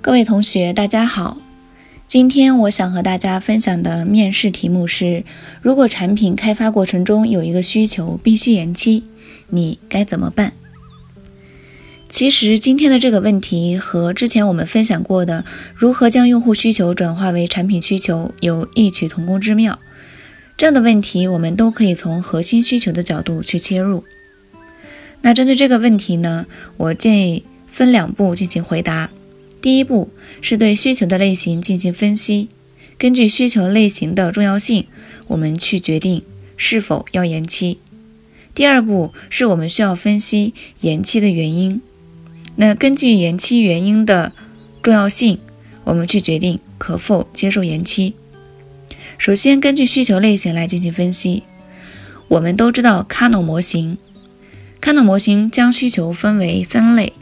各位同学，大家好。今天我想和大家分享的面试题目是：如果产品开发过程中有一个需求必须延期，你该怎么办？其实今天的这个问题和之前我们分享过的如何将用户需求转化为产品需求有异曲同工之妙。这样的问题，我们都可以从核心需求的角度去切入。那针对这个问题呢，我建议分两步进行回答。第一步是对需求的类型进行分析，根据需求类型的重要性，我们去决定是否要延期。第二步是我们需要分析延期的原因，那根据延期原因的重要性，我们去决定可否接受延期。首先，根据需求类型来进行分析。我们都知道 Kano 模型，Kano 模型将需求分为三类。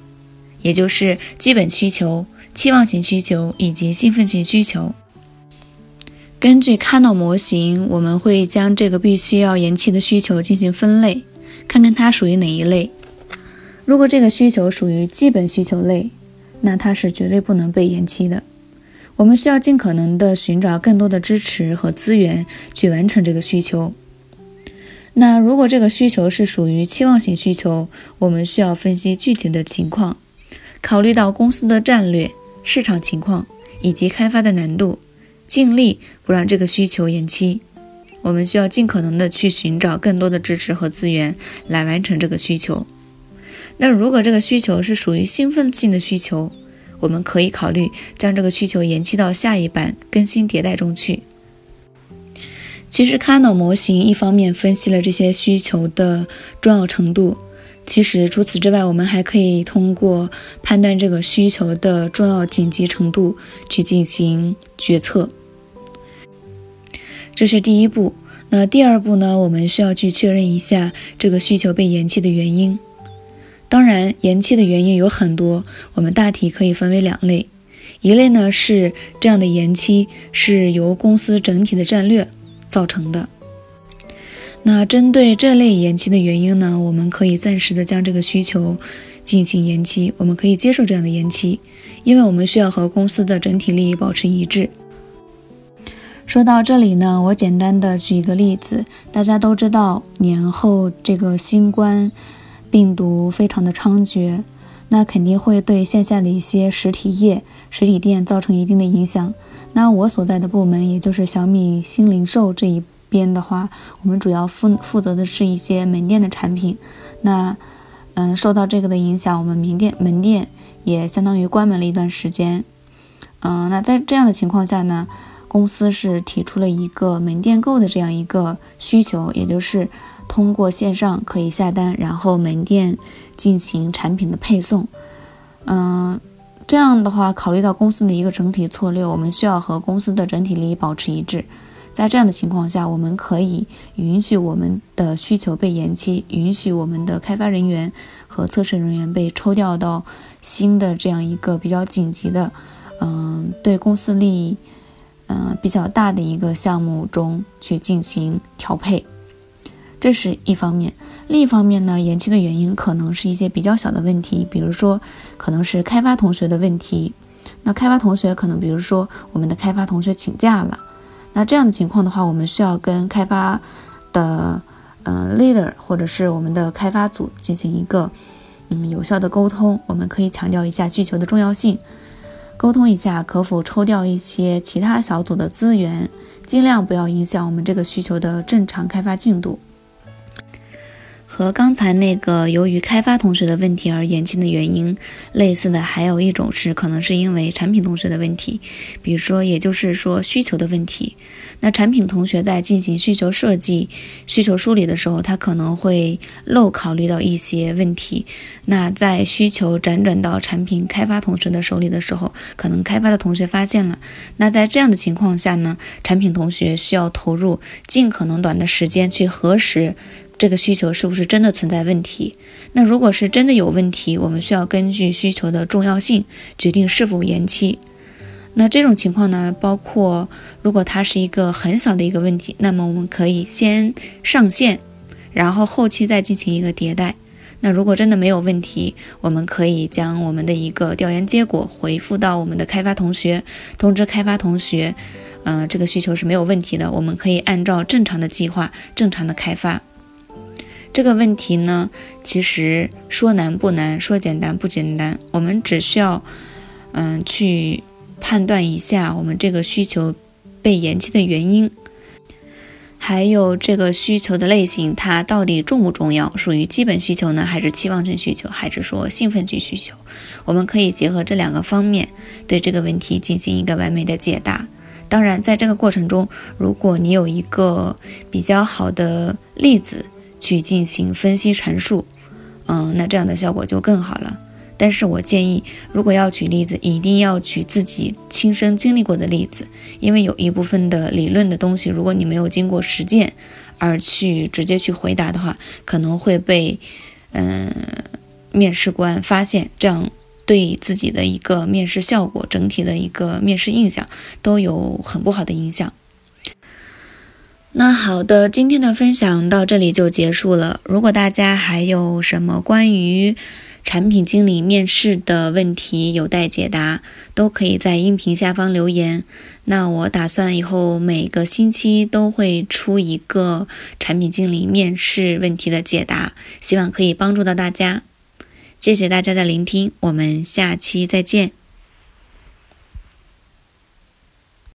也就是基本需求、期望型需求以及兴奋性需求。根据 Kano 模型，我们会将这个必须要延期的需求进行分类，看看它属于哪一类。如果这个需求属于基本需求类，那它是绝对不能被延期的。我们需要尽可能的寻找更多的支持和资源去完成这个需求。那如果这个需求是属于期望型需求，我们需要分析具体的情况。考虑到公司的战略、市场情况以及开发的难度，尽力不让这个需求延期。我们需要尽可能的去寻找更多的支持和资源来完成这个需求。那如果这个需求是属于兴奋性的需求，我们可以考虑将这个需求延期到下一版更新迭代中去。其实 Kano 模型一方面分析了这些需求的重要程度。其实除此之外，我们还可以通过判断这个需求的重要紧急程度去进行决策。这是第一步。那第二步呢？我们需要去确认一下这个需求被延期的原因。当然，延期的原因有很多，我们大体可以分为两类。一类呢是这样的延期是由公司整体的战略造成的。那针对这类延期的原因呢，我们可以暂时的将这个需求进行延期，我们可以接受这样的延期，因为我们需要和公司的整体利益保持一致。说到这里呢，我简单的举一个例子，大家都知道年后这个新冠病毒非常的猖獗，那肯定会对线下的一些实体业、实体店造成一定的影响。那我所在的部门，也就是小米新零售这一。边的话，我们主要负负责的是一些门店的产品。那，嗯，受到这个的影响，我们门店门店也相当于关门了一段时间。嗯，那在这样的情况下呢，公司是提出了一个门店购的这样一个需求，也就是通过线上可以下单，然后门店进行产品的配送。嗯，这样的话，考虑到公司的一个整体策略，我们需要和公司的整体利益保持一致。在这样的情况下，我们可以允许我们的需求被延期，允许我们的开发人员和测试人员被抽调到新的这样一个比较紧急的，嗯，对公司利益，嗯，比较大的一个项目中去进行调配。这是一方面。另一方面呢，延期的原因可能是一些比较小的问题，比如说可能是开发同学的问题。那开发同学可能，比如说我们的开发同学请假了。那这样的情况的话，我们需要跟开发的嗯 leader 或者是我们的开发组进行一个嗯有效的沟通。我们可以强调一下需求的重要性，沟通一下可否抽调一些其他小组的资源，尽量不要影响我们这个需求的正常开发进度。和刚才那个由于开发同学的问题而延期的原因类似的，还有一种是可能是因为产品同学的问题，比如说，也就是说需求的问题。那产品同学在进行需求设计、需求梳理的时候，他可能会漏考虑到一些问题。那在需求辗转到产品开发同学的手里的时候，可能开发的同学发现了。那在这样的情况下呢，产品同学需要投入尽可能短的时间去核实。这个需求是不是真的存在问题？那如果是真的有问题，我们需要根据需求的重要性决定是否延期。那这种情况呢，包括如果它是一个很小的一个问题，那么我们可以先上线，然后后期再进行一个迭代。那如果真的没有问题，我们可以将我们的一个调研结果回复到我们的开发同学，通知开发同学，嗯，这个需求是没有问题的，我们可以按照正常的计划正常的开发。这个问题呢，其实说难不难，说简单不简单，我们只需要，嗯，去判断一下我们这个需求被延期的原因。还有这个需求的类型，它到底重不重要？属于基本需求呢，还是期望性需求，还是说兴奋性需求？我们可以结合这两个方面，对这个问题进行一个完美的解答。当然，在这个过程中，如果你有一个比较好的例子去进行分析阐述，嗯，那这样的效果就更好了。但是我建议，如果要举例子，一定要举自己亲身经历过的例子，因为有一部分的理论的东西，如果你没有经过实践而去直接去回答的话，可能会被嗯面试官发现，这样对自己的一个面试效果、整体的一个面试印象都有很不好的影响。那好的，今天的分享到这里就结束了。如果大家还有什么关于产品经理面试的问题有待解答，都可以在音频下方留言。那我打算以后每个星期都会出一个产品经理面试问题的解答，希望可以帮助到大家。谢谢大家的聆听，我们下期再见。